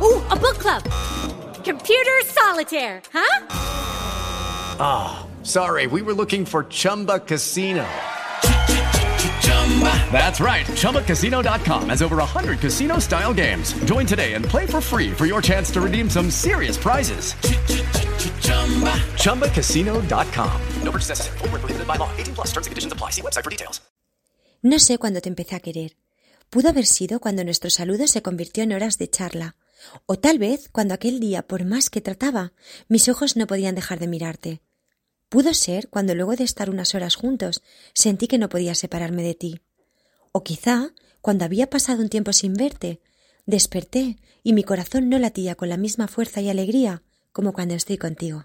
Ooh, a book club. Computer solitaire, huh? Ah, oh, sorry, we were looking for Chumba Casino. That's right. ChumbaCasino.com has over 100 casino style games. Join today and play for free for your chance to redeem some serious prizes. ChumbaCasino.com. No purchase necessary. Full prohibited by law. 18 plus terms and conditions apply. See website for details. No sé cuándo te empecé a querer. Pudo haber sido cuando nuestro saludo se convirtió en horas de charla. O tal vez cuando aquel día, por más que trataba, mis ojos no podían dejar de mirarte. Pudo ser cuando luego de estar unas horas juntos sentí que no podía separarme de ti. O quizá cuando había pasado un tiempo sin verte, desperté y mi corazón no latía con la misma fuerza y alegría como cuando estoy contigo.